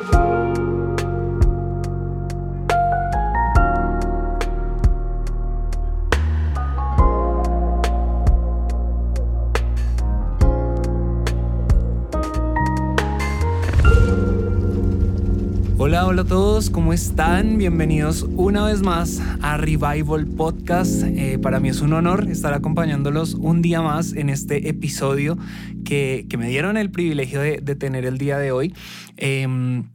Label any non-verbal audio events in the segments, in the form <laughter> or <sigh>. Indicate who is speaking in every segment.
Speaker 1: Thank you. Hola, a todos, ¿cómo están? Bienvenidos una vez más a Revival Podcast. Eh, para mí es un honor estar acompañándolos un día más en este episodio que, que me dieron el privilegio de, tener el día de hoy. Eh,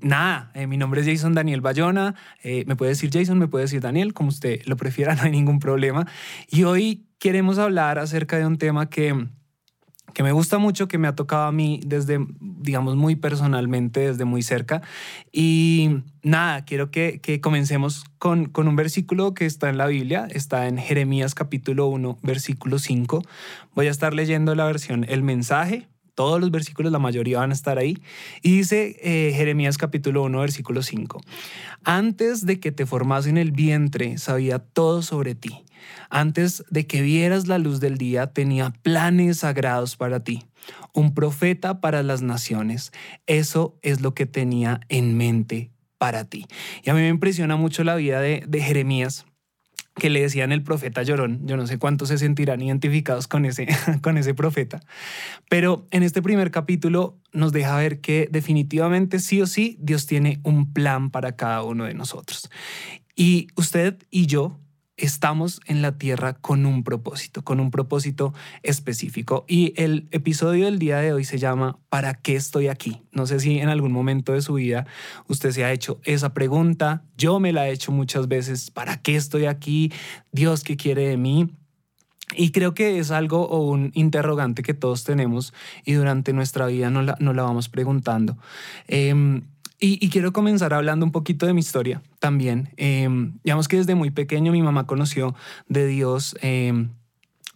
Speaker 1: nada, eh, mi nombre es Jason Daniel Bayona. Eh, me puede decir Jason, me puede decir Daniel, como usted lo prefiera, <laughs> no hay ningún problema. Y hoy queremos hablar acerca de un tema que que me gusta mucho, que me ha tocado a mí desde, digamos, muy personalmente, desde muy cerca. Y nada, quiero que, que comencemos con, con, un versículo que está en la Biblia, está en Jeremías capítulo 1, versículo 5. Voy a estar leyendo la versión El mensaje. Todos los versículos, la mayoría van a estar ahí. Y dice eh, Jeremías capítulo 1, versículo 5. Antes de que te formas en el vientre, sabía todo sobre ti antes de que vieras la luz del día, tenía planes sagrados para ti, un profeta para las naciones. Eso es lo que tenía en mente para ti. Y a mí me impresiona mucho la vida de, de Jeremías que le decían el profeta llorón. Yo no sé cuántos se sentirán identificados con ese, <laughs> con ese profeta. Pero en este primer capítulo nos deja ver que definitivamente sí o sí Dios tiene un plan para cada uno de nosotros. Y usted y yo estamos en la tierra con un propósito, con un propósito específico. Y el episodio del día de hoy se llama ¿Para qué estoy aquí? No sé si en algún momento de su vida usted se ha hecho esa pregunta. Yo me la he hecho muchas veces. ¿Para qué estoy aquí? Dios, ¿qué quiere de mí? Y creo que es algo o un interrogante que todos tenemos y durante nuestra vida nos la, la vamos preguntando. Eh, y, quiero comenzar hablando un poquito de mi historia también. Eh, digamos que desde muy pequeño mi mamá conoció de Dios. Eh,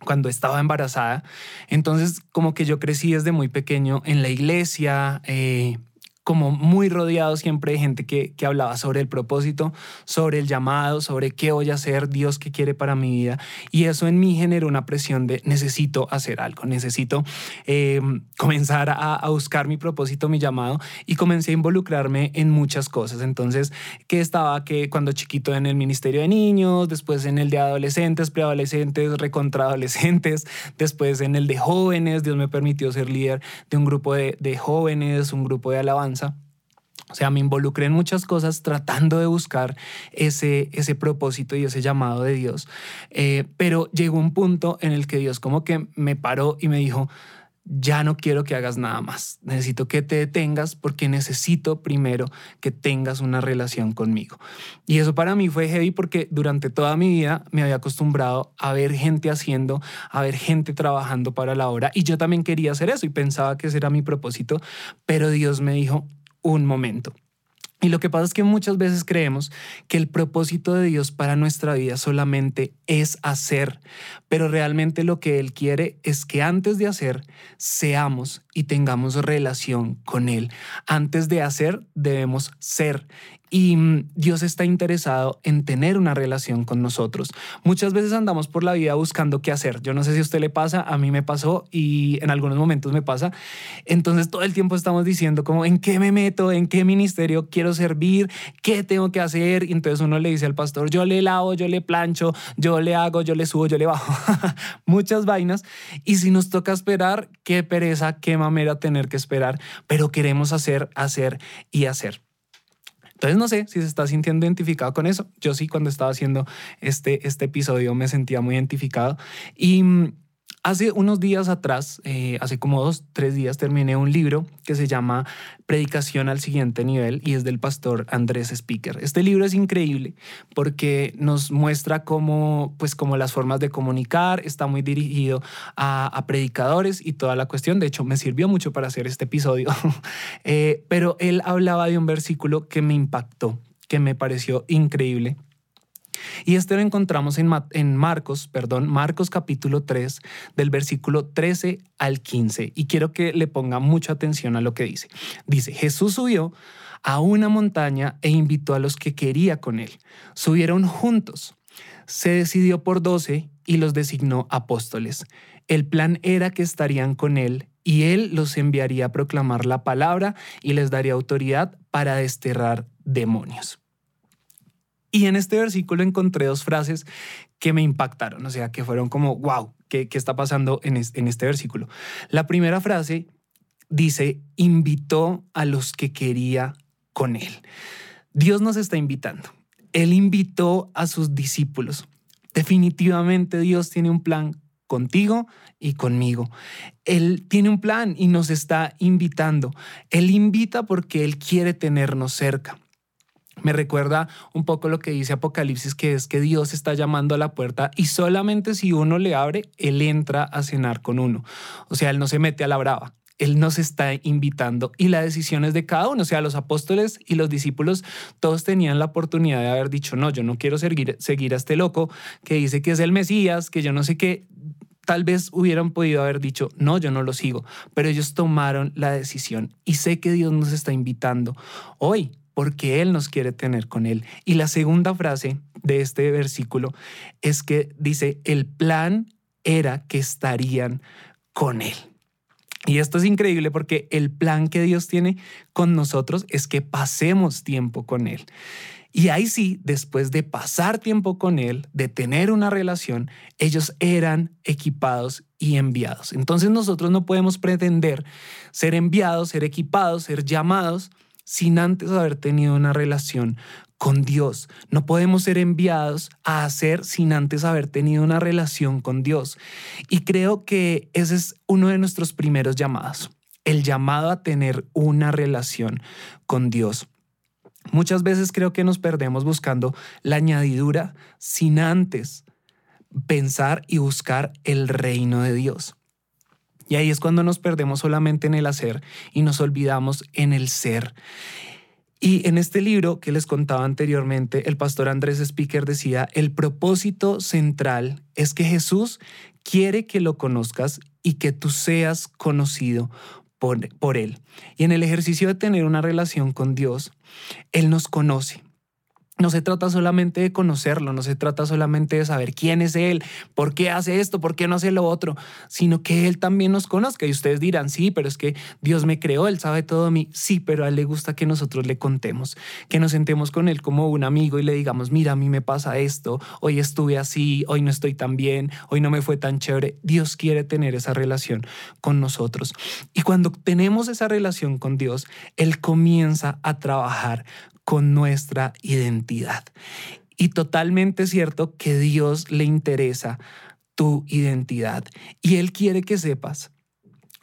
Speaker 1: cuando estaba embarazada. Entonces, como que yo crecí desde muy pequeño en la iglesia, eh, como muy rodeado siempre de gente que, que, hablaba sobre el propósito, sobre el llamado, sobre qué voy a hacer, Dios qué quiere para mi vida. Y eso en mí generó una presión de necesito hacer algo, necesito eh, comenzar a, a, buscar mi propósito, mi llamado y comencé a involucrarme en muchas cosas. Entonces, que estaba que cuando chiquito en el Ministerio de Niños, después en el de adolescentes, preadolescentes, recontraadolescentes, después en el de jóvenes, Dios me permitió ser líder de un grupo de, de jóvenes, un grupo de alabanza o sea, me involucré en muchas cosas tratando de buscar ese, ese propósito y ese llamado de Dios. Eh, pero llegó un punto en el que Dios como que me paró y me dijo, ya no quiero que hagas nada más. Necesito que te detengas porque necesito primero que tengas una relación conmigo. Y eso para mí fue heavy porque durante toda mi vida me había acostumbrado a ver gente haciendo, a ver gente trabajando para la obra y yo también quería hacer eso y pensaba que ese era mi propósito, pero Dios me dijo, un momento. Y lo que pasa es que muchas veces creemos que el propósito de Dios para nuestra vida solamente es hacer, pero realmente lo que Él quiere es que antes de hacer, seamos y tengamos relación con Él. Antes de hacer, debemos ser. Y mm, Dios está interesado en tener una relación con nosotros. Muchas veces andamos por la vida buscando qué hacer. Yo no sé si a usted le pasa, a mí me pasó y en algunos momentos me pasa. Entonces todo el tiempo estamos diciendo como en qué me meto, en qué ministerio quiero servir, qué tengo que hacer. Y entonces uno le dice al pastor, yo le lavo, yo le plancho, yo le hago, yo le subo, yo le bajo. <laughs> Muchas vainas. Y si nos toca esperar, qué pereza, qué mamera tener que esperar, pero queremos hacer, hacer y hacer. Entonces no sé si se está sintiendo identificado con eso. Yo sí cuando estaba haciendo este, este episodio me sentía muy identificado. Y mm, Hace unos días atrás, eh, hace como dos, tres días, terminé un libro que se llama Predicación al siguiente nivel y es del pastor Andrés Speaker. Este libro es increíble porque nos muestra cómo, pues, como las formas de comunicar, está muy dirigido a, predicadores y toda la cuestión. De hecho, me sirvió mucho para hacer este episodio. <laughs> eh, pero él hablaba de un versículo que me impactó, que me pareció increíble y este lo encontramos en, Marcos, perdón, Marcos capítulo 3, del versículo 13 al 15. Y quiero que le ponga mucha atención a lo que dice. Dice, Jesús subió a una montaña e invitó a los que quería con él. Subieron juntos. Se decidió por doce y los designó apóstoles. El plan era que estarían con él y él los enviaría a proclamar la palabra y les daría autoridad para desterrar demonios. Y en este versículo encontré dos frases que me impactaron, o sea, que fueron como, wow, ¿qué, está pasando en este versículo? La primera frase dice, invitó a los que quería con él. Dios nos está invitando. Él invitó a sus discípulos. Definitivamente Dios tiene un plan contigo y conmigo. Él tiene un plan y nos está invitando. Él invita porque Él quiere tenernos cerca. Me recuerda un poco lo que dice Apocalipsis, que es que Dios está llamando a la puerta y solamente si uno le abre, Él entra a cenar con uno. O sea, Él no se mete a la brava. Él nos está invitando y la decisión es de cada uno. O sea, los apóstoles y los discípulos todos tenían la oportunidad de haber dicho, no, yo no quiero seguir, seguir a este loco que dice que es el Mesías, que yo no sé qué. Tal vez hubieran podido haber dicho, no, yo no lo sigo, pero ellos tomaron la decisión y sé que Dios nos está invitando hoy porque Él nos quiere tener con Él. Y la segunda frase de este versículo es que dice, el plan era que estarían con Él. Y esto es increíble porque el plan que Dios tiene con nosotros es que pasemos tiempo con Él. Y ahí sí, después de pasar tiempo con Él, de tener una relación, ellos eran equipados y enviados. Entonces nosotros no podemos pretender ser enviados, ser equipados, ser llamados sin antes haber tenido una relación con Dios. No podemos ser enviados a hacer sin antes haber tenido una relación con Dios. Y creo que ese es uno de nuestros primeros llamados, el llamado a tener una relación con Dios. Muchas veces creo que nos perdemos buscando la añadidura sin antes pensar y buscar el reino de Dios. Y ahí es cuando nos perdemos solamente en el hacer y nos olvidamos en el ser. Y en este libro que les contaba anteriormente, el pastor Andrés Speaker decía, el propósito central es que Jesús quiere que lo conozcas y que tú seas conocido por, por Él. Y en el ejercicio de tener una relación con Dios, Él nos conoce no se trata solamente de conocerlo, no se trata solamente de saber quién es Él, por qué hace esto, por qué no hace lo otro, sino que Él también nos conozca. Y ustedes dirán, sí, pero es que Dios me creó, Él sabe todo de mí. Sí, pero a Él le gusta que nosotros le contemos, que nos sentemos con Él como un amigo y le digamos, mira, a mí me pasa esto, hoy estuve así, hoy no estoy tan bien, hoy no me fue tan chévere. Dios quiere tener esa relación con nosotros. Y cuando tenemos esa relación con Dios, Él comienza a trabajar con nuestra identidad. Y totalmente cierto que Dios le interesa tu identidad y Él quiere que sepas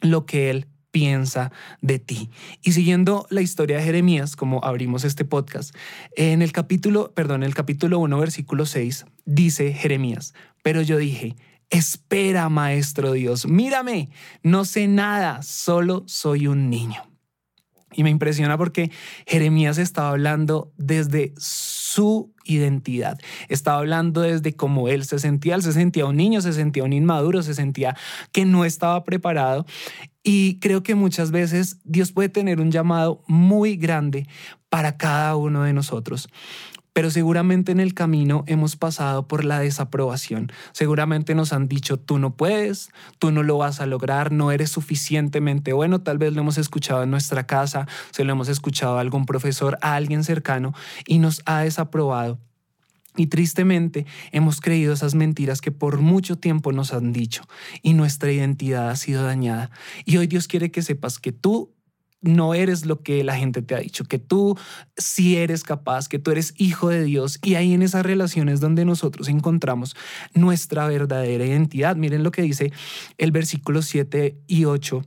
Speaker 1: lo que Él piensa de ti. Y siguiendo la historia de Jeremías, como abrimos este podcast, en el capítulo, perdón, el capítulo 1, versículo 6, dice Jeremías, pero yo dije, espera, maestro Dios, mírame, no sé nada, solo soy un niño. Y me impresiona porque Jeremías estaba hablando desde su identidad. Estaba hablando desde cómo él se sentía. Él se sentía un niño, se sentía un inmaduro, se sentía que no estaba preparado. Y creo que muchas veces Dios puede tener un llamado muy grande para cada uno de nosotros pero seguramente en el camino hemos pasado por la desaprobación. Seguramente nos han dicho, tú no puedes, tú no lo vas a lograr, no eres suficientemente bueno. Tal vez lo hemos escuchado en nuestra casa, se lo hemos escuchado a algún profesor, a alguien cercano y nos ha desaprobado. Y tristemente hemos creído esas mentiras que por mucho tiempo nos han dicho y nuestra identidad ha sido dañada. Y hoy Dios quiere que sepas que tú no eres lo que la gente te ha dicho, que tú sí eres capaz, que tú eres hijo de Dios. Y ahí en esas relaciones donde nosotros encontramos nuestra verdadera identidad. Miren lo que dice el versículo 7 y 8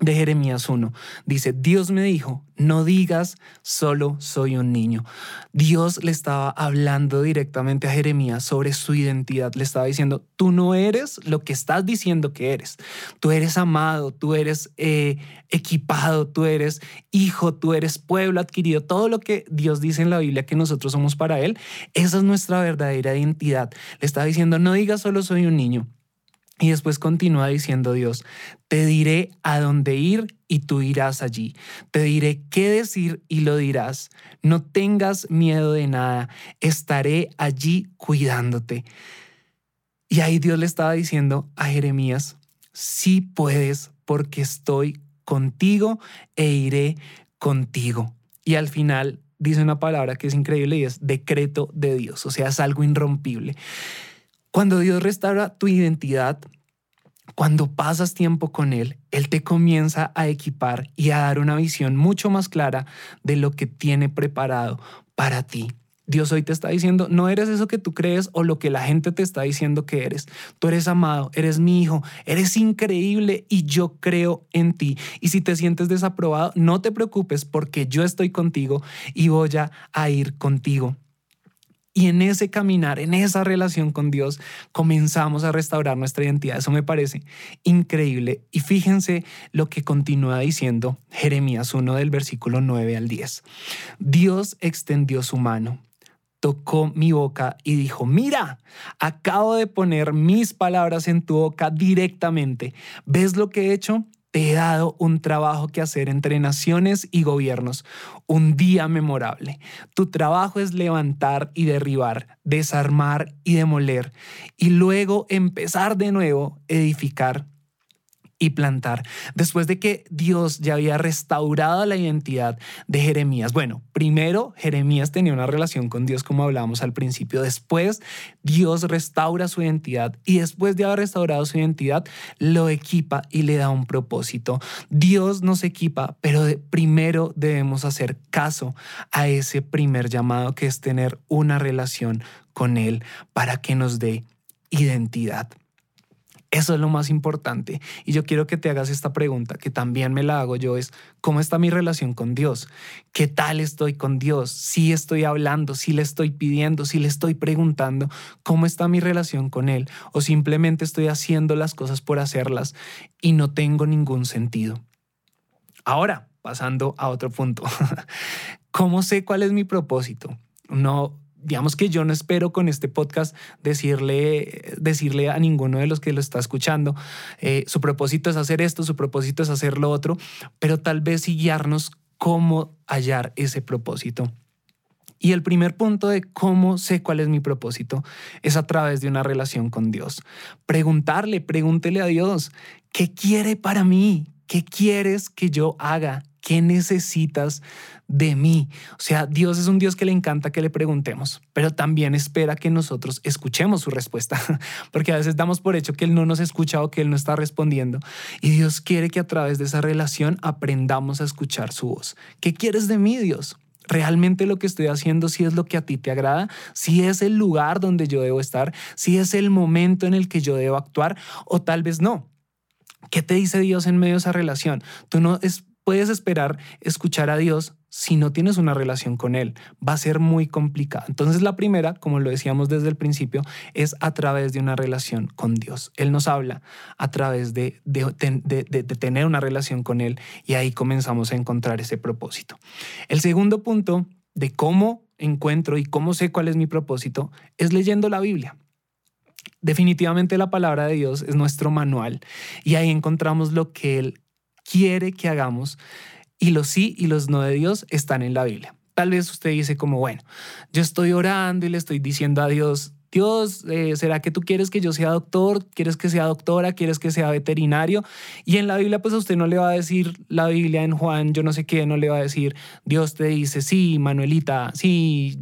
Speaker 1: de Jeremías 1. Dice, Dios me dijo, no digas, solo soy un niño. Dios le estaba hablando directamente a Jeremías sobre su identidad. Le estaba diciendo, tú no eres lo que estás diciendo que eres. Tú eres amado, tú eres eh, equipado, tú eres hijo, tú eres pueblo adquirido. Todo lo que Dios dice en la Biblia que nosotros somos para Él, esa es nuestra verdadera identidad. Le estaba diciendo, no digas, solo soy un niño. Y después continúa diciendo Dios, te diré a dónde ir y tú irás allí. Te diré qué decir y lo dirás. No tengas miedo de nada, estaré allí cuidándote. Y ahí Dios le estaba diciendo a Jeremías, sí puedes porque estoy contigo e iré contigo. Y al final dice una palabra que es increíble y es decreto de Dios, o sea, es algo irrompible. Cuando Dios restaura tu identidad, cuando pasas tiempo con Él, Él te comienza a equipar y a dar una visión mucho más clara de lo que tiene preparado para ti. Dios hoy te está diciendo, no eres eso que tú crees o lo que la gente te está diciendo que eres. Tú eres amado, eres mi hijo, eres increíble y yo creo en ti. Y si te sientes desaprobado, no te preocupes porque yo estoy contigo y voy a ir contigo. Y en ese caminar, en esa relación con Dios, comenzamos a restaurar nuestra identidad. Eso me parece increíble. Y fíjense lo que continúa diciendo Jeremías 1 del versículo 9 al 10. Dios extendió su mano tocó mi boca y dijo, mira, acabo de poner mis palabras en tu boca directamente. ¿Ves lo que he hecho? Te he dado un trabajo que hacer entre naciones y gobiernos, un día memorable. Tu trabajo es levantar y derribar, desarmar y demoler, y luego empezar de nuevo, edificar y plantar. Después de que Dios ya había restaurado la identidad de Jeremías. Bueno, primero Jeremías tenía una relación con Dios como hablábamos al principio. Después Dios restaura su identidad y después de haber restaurado su identidad lo equipa y le da un propósito. Dios nos equipa, pero primero debemos hacer caso a ese primer llamado que es tener una relación con Él para que nos dé identidad. Eso es lo más importante. Y yo quiero que te hagas esta pregunta, que también me la hago yo, es, ¿cómo está mi relación con Dios? ¿Qué tal estoy con Dios? Si estoy hablando, si le estoy pidiendo, si le estoy preguntando, ¿cómo está mi relación con Él? O simplemente estoy haciendo las cosas por hacerlas y no tengo ningún sentido. Ahora, pasando a otro punto, <laughs> ¿cómo sé cuál es mi propósito? No, digamos que yo no espero con este podcast decirle, decirle a ninguno de los que lo está escuchando, eh, su propósito es hacer esto, su propósito es hacer lo otro, pero tal vez sí guiarnos cómo hallar ese propósito. Y el primer punto de cómo sé cuál es mi propósito es a través de una relación con Dios. Preguntarle, pregúntele a Dios, ¿qué quiere para mí? ¿Qué quieres que yo haga? ¿Qué necesitas de mí? O sea, Dios es un Dios que le encanta que le preguntemos, pero también espera que nosotros escuchemos su respuesta, <laughs> porque a veces damos por hecho que Él no nos escucha o que Él no está respondiendo. Y Dios quiere que a través de esa relación aprendamos a escuchar su voz. ¿Qué quieres de mí, Dios? realmente lo que estoy haciendo, si es lo que a ti te agrada, si es el lugar donde yo debo estar, si es el momento en el que yo debo actuar o tal vez no. ¿Qué te dice Dios en medio de esa relación? Tú no es, puedes esperar escuchar a Dios si no tienes una relación con Él. Va a ser muy complicado. Entonces la primera, como lo decíamos desde el principio, es a través de una relación con Dios. Él nos habla a través de, de, tener una relación con Él y ahí comenzamos a encontrar ese propósito. El segundo punto de cómo encuentro y cómo sé cuál es mi propósito es leyendo la Biblia. Definitivamente la palabra de Dios es nuestro manual y ahí encontramos lo que Él quiere que hagamos y los sí y los no de Dios están en la Biblia. Tal vez usted dice como, bueno, yo estoy orando y le estoy diciendo a Dios, Dios, eh, ¿será que tú quieres que yo sea doctor? ¿Quieres que sea doctora? ¿Quieres que sea veterinario? Y en la Biblia, pues a usted no le va a decir la Biblia en Juan, yo no sé qué, no le va a decir, Dios te dice, sí, Manuelita, sí,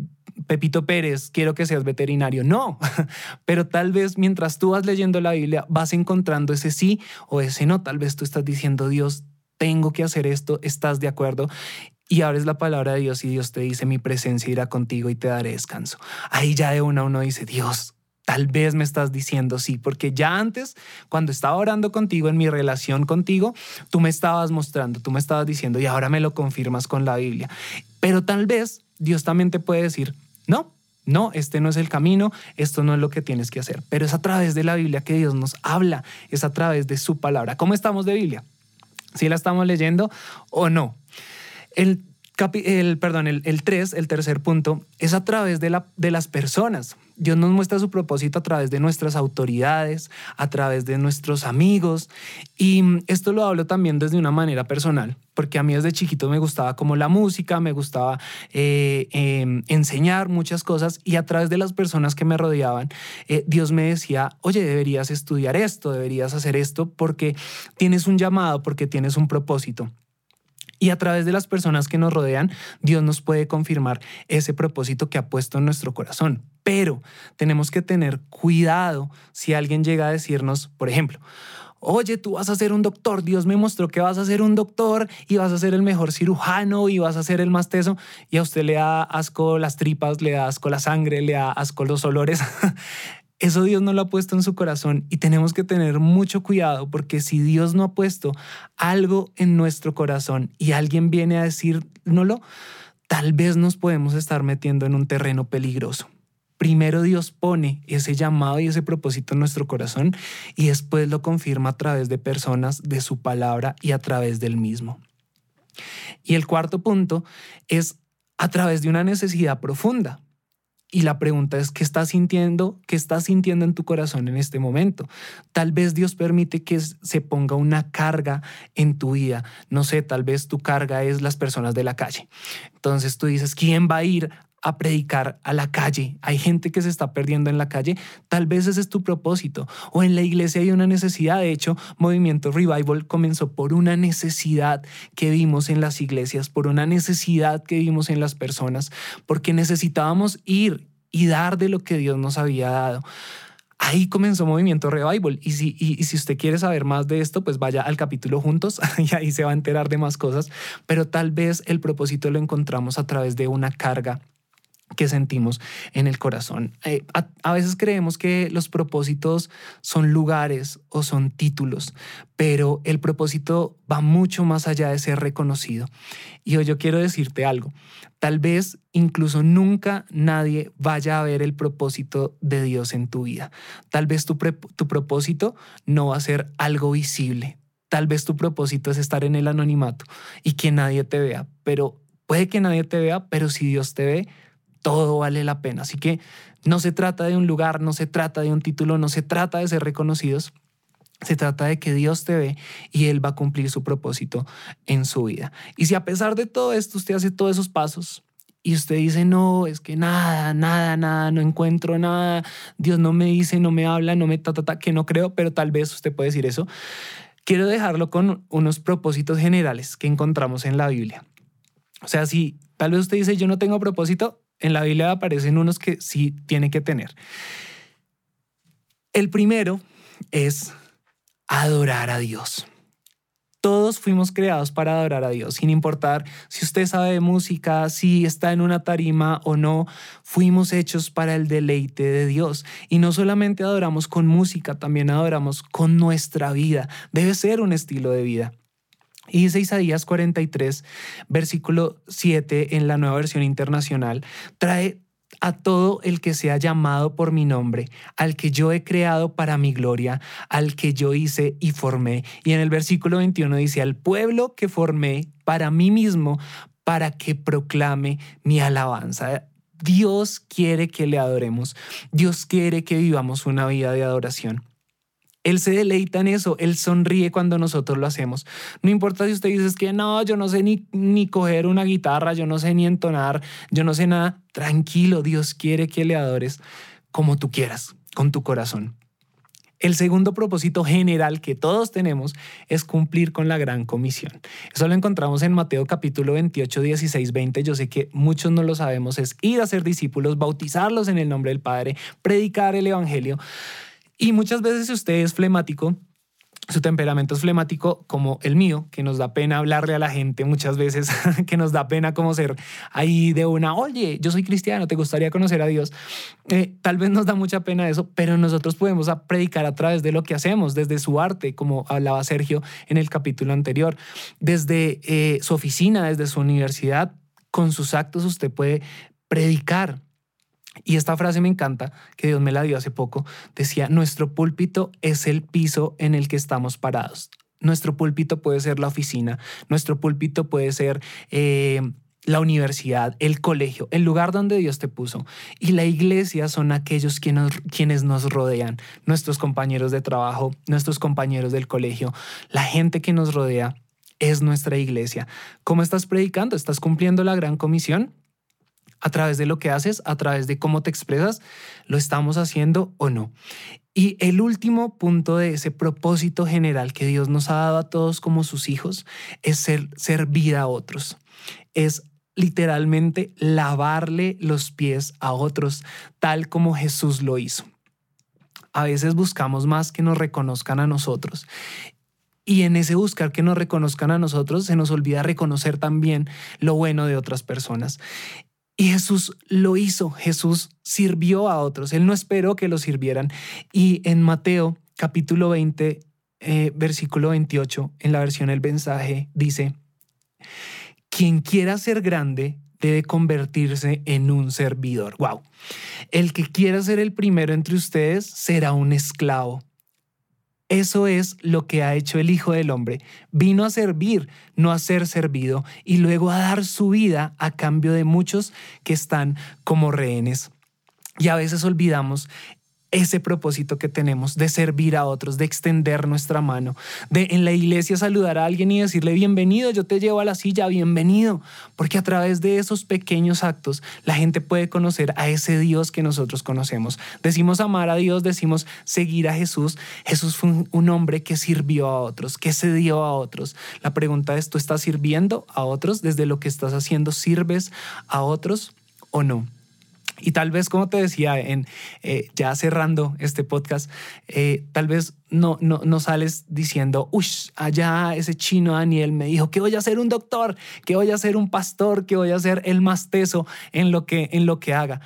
Speaker 1: Pepito Pérez, quiero que seas veterinario. No, <laughs> pero tal vez mientras tú vas leyendo la Biblia vas encontrando ese sí o ese no. Tal vez tú estás diciendo, Dios, tengo que hacer esto, ¿estás de acuerdo? Y abres la palabra de Dios y Dios te dice, mi presencia irá contigo y te daré descanso. Ahí ya de una uno dice, Dios, tal vez me estás diciendo sí, porque ya antes, cuando estaba orando contigo, en mi relación contigo, tú me estabas mostrando, tú me estabas diciendo y ahora me lo confirmas con la Biblia. Pero tal vez Dios también te puede decir, no, no, este no es el camino, esto no es lo que tienes que hacer. Pero es a través de la Biblia que Dios nos habla, es a través de su palabra. ¿Cómo estamos de Biblia? ¿Si la estamos leyendo o no? El el, perdón, el, el tres, el tercer punto, es a través de, la, de las personas. Dios nos muestra su propósito a través de nuestras autoridades, a través de nuestros amigos. Y esto lo hablo también desde una manera personal, porque a mí desde chiquito me gustaba como la música, me gustaba eh, em, enseñar muchas cosas y a través de las personas que me rodeaban, eh, Dios me decía, oye, deberías estudiar esto, deberías hacer esto porque tienes un llamado, porque tienes un propósito. Y a través de las personas que nos rodean, Dios nos puede confirmar ese propósito que ha puesto en nuestro corazón. Pero tenemos que tener cuidado si alguien llega a decirnos, por ejemplo, oye, tú vas a ser un doctor, Dios me mostró que vas a ser un doctor y vas a ser el mejor cirujano y vas a ser el más teso y a usted le da asco las tripas, le da asco la sangre, le da asco los olores. <laughs> Eso Dios no lo ha puesto en su corazón y tenemos que tener mucho cuidado porque si Dios no ha puesto algo en nuestro corazón y alguien viene a decírnoslo, tal vez nos podemos estar metiendo en un terreno peligroso. Primero Dios pone ese llamado y ese propósito en nuestro corazón y después lo confirma a través de personas, de su palabra y a través del mismo. Y el cuarto punto es a través de una necesidad profunda. Y la pregunta es, ¿qué estás sintiendo? ¿Qué estás sintiendo en tu corazón en este momento? Tal vez Dios permite que se ponga una carga en tu vida. No sé, tal vez tu carga es las personas de la calle. Entonces tú dices, ¿quién va a ir a predicar a la calle. Hay gente que se está perdiendo en la calle. Tal vez ese es tu propósito. O en la iglesia hay una necesidad. De hecho, Movimiento Revival comenzó por una necesidad que vimos en las iglesias, por una necesidad que vimos en las personas, porque necesitábamos ir y dar de lo que Dios nos había dado. Ahí comenzó Movimiento Revival. Y si, y, si usted quiere saber más de esto, pues vaya al capítulo juntos <laughs> y ahí se va a enterar de más cosas. Pero tal vez el propósito lo encontramos a través de una carga que sentimos en el corazón. Eh, a, veces creemos que los propósitos son lugares o son títulos, pero el propósito va mucho más allá de ser reconocido. Y hoy yo quiero decirte algo. Tal vez incluso nunca nadie vaya a ver el propósito de Dios en tu vida. Tal vez tu, tu propósito no va a ser algo visible. Tal vez tu propósito es estar en el anonimato y que nadie te vea, pero puede que nadie te vea, pero si Dios te ve, todo vale la pena. Así que no se trata de un lugar, no se trata de un título, no se trata de ser reconocidos. Se trata de que Dios te ve y Él va a cumplir su propósito en su vida. Y si a pesar de todo esto usted hace todos esos pasos y usted dice, no, es que nada, nada, nada, no encuentro nada, Dios no me dice, no me habla, no me ta, ta, ta, que no creo, pero tal vez usted puede decir eso, quiero dejarlo con unos propósitos generales que encontramos en la Biblia. O sea, si tal vez usted dice, yo no tengo propósito, en la Biblia aparecen unos que sí tiene que tener. El primero es adorar a Dios. Todos fuimos creados para adorar a Dios, sin importar si usted sabe de música, si está en una tarima o no, fuimos hechos para el deleite de Dios. Y no solamente adoramos con música, también adoramos con nuestra vida. Debe ser un estilo de vida. Y dice Isaías 43, versículo 7 en la nueva versión internacional, trae a todo el que sea llamado por mi nombre, al que yo he creado para mi gloria, al que yo hice y formé. Y en el versículo 21 dice, al pueblo que formé para mí mismo, para que proclame mi alabanza. Dios quiere que le adoremos. Dios quiere que vivamos una vida de adoración. Él se deleita en eso, Él sonríe cuando nosotros lo hacemos. No importa si usted dice que no, yo no sé ni, ni coger una guitarra, yo no sé ni entonar, yo no sé nada. Tranquilo, Dios quiere que le adores como tú quieras, con tu corazón. El segundo propósito general que todos tenemos es cumplir con la gran comisión. Eso lo encontramos en Mateo capítulo 28, 16, 20. Yo sé que muchos no lo sabemos. Es ir a ser discípulos, bautizarlos en el nombre del Padre, predicar el Evangelio. Y muchas veces si usted es flemático, su temperamento es flemático como el mío, que nos da pena hablarle a la gente muchas veces, <laughs> que nos da pena como ser ahí de una, oye, yo soy cristiano, ¿te gustaría conocer a Dios? Eh, tal vez nos da mucha pena eso, pero nosotros podemos predicar a través de lo que hacemos, desde su arte, como hablaba Sergio en el capítulo anterior, desde eh, su oficina, desde su universidad, con sus actos usted puede predicar y esta frase me encanta, que Dios me la dio hace poco. Decía, nuestro púlpito es el piso en el que estamos parados. Nuestro púlpito puede ser la oficina, nuestro púlpito puede ser... Eh, la universidad, el colegio, el lugar donde Dios te puso. Y la iglesia son aquellos quienes, quienes nos rodean, nuestros compañeros de trabajo, nuestros compañeros del colegio, la gente que nos rodea es nuestra iglesia. ¿Cómo estás predicando? ¿Estás cumpliendo la gran comisión? A través de lo que haces, a través de cómo te expresas, ¿lo estamos haciendo o no? Y el último punto de ese propósito general que Dios nos ha dado a todos como sus hijos es ser, servir a otros, es literalmente lavarle los pies a otros, tal como Jesús lo hizo. A veces buscamos más que nos reconozcan a nosotros. Y en ese buscar que nos reconozcan a nosotros, se nos olvida reconocer también lo bueno de otras personas. Y Jesús lo hizo, Jesús sirvió a otros, Él no esperó que lo sirvieran. Y en Mateo capítulo 20, eh, versículo 28, en la versión El mensaje, dice, quien quiera ser grande debe convertirse en un servidor. Wow. El que quiera ser el primero entre ustedes será un esclavo. Eso es lo que ha hecho el Hijo del Hombre. Vino a servir, no a ser servido, y luego a dar su vida a cambio de muchos que están como rehenes. Y a veces olvidamos ese propósito que tenemos de servir a otros, de extender nuestra mano, de en la iglesia saludar a alguien y decirle bienvenido, yo te llevo a la silla, bienvenido, porque a través de esos pequeños actos la gente puede conocer a ese Dios que nosotros conocemos. Decimos amar a Dios, decimos seguir a Jesús. Jesús fue un hombre que sirvió a otros, que se dio a otros. La pregunta es, ¿tú estás sirviendo a otros desde lo que estás haciendo? ¿Sirves a otros o no? Y tal vez, como te decía, en, eh, ya cerrando este podcast, eh, tal vez no, no, no sales diciendo, uy, allá ese chino Daniel me dijo que voy a ser un doctor, que voy a ser un pastor, que voy a ser el más teso en lo que, en lo que haga.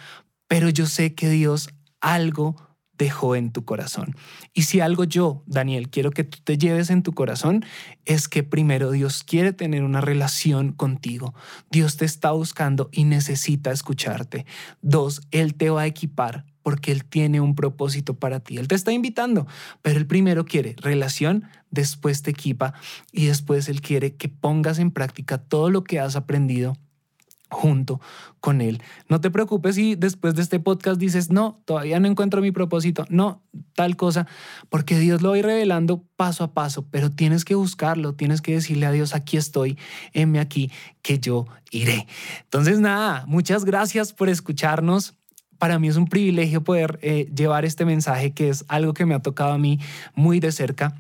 Speaker 1: Pero yo sé que Dios algo dejó en tu corazón. Y si algo yo, Daniel, quiero que tú te lleves en tu corazón, es que primero Dios quiere tener una relación contigo. Dios te está buscando y necesita escucharte. Dos, Él te va a equipar porque Él tiene un propósito para ti. Él te está invitando, pero Él primero quiere relación, después te equipa y después Él quiere que pongas en práctica todo lo que has aprendido junto con Él. No te preocupes si después de este podcast dices, no, todavía no encuentro mi propósito, no, tal cosa, porque Dios lo va revelando paso a paso, pero tienes que buscarlo, tienes que decirle a Dios, aquí estoy, heme aquí, que yo iré. Entonces, nada, muchas gracias por escucharnos. Para mí es un privilegio poder eh, llevar este mensaje que es algo que me ha tocado a mí muy de cerca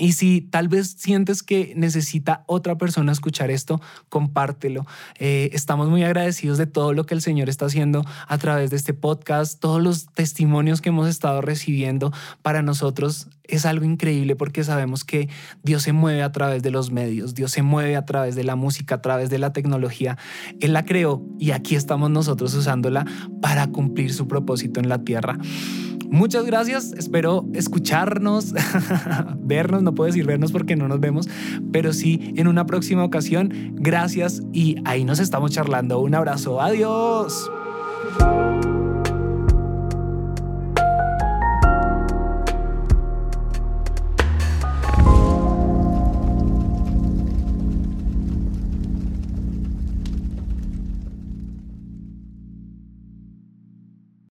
Speaker 1: y si tal vez sientes que necesita otra persona escuchar esto, compártelo. Eh, estamos muy agradecidos de todo lo que el Señor está haciendo a través de este podcast, todos los testimonios que hemos estado recibiendo. Para nosotros es algo increíble porque sabemos que Dios se mueve a través de los medios, Dios se mueve a través de la música, a través de la tecnología. Él la creó y aquí estamos nosotros usándola para cumplir su propósito en la tierra. Muchas gracias, espero escucharnos, <laughs> vernos, no puedo decir vernos porque no nos vemos, pero sí en una próxima ocasión. Gracias y ahí nos estamos charlando. Un abrazo, adiós.